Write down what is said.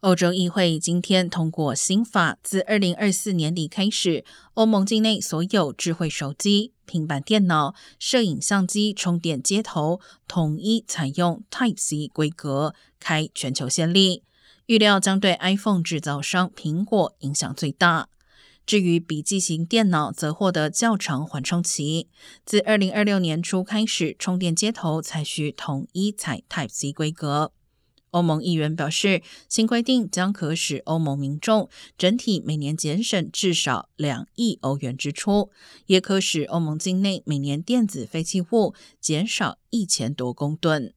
欧洲议会今天通过新法，自二零二四年底开始，欧盟境内所有智慧手机、平板电脑、摄影相机充电接头统一采用 Type C 规格，开全球先例。预料将对 iPhone 制造商苹果影响最大。至于笔记型电脑，则获得较长缓冲期，自二零二六年初开始，充电接头才需统一采 Type C 规格。欧盟议员表示，新规定将可使欧盟民众整体每年节省至少两亿欧元支出，也可使欧盟境内每年电子废弃物减少一千多公吨。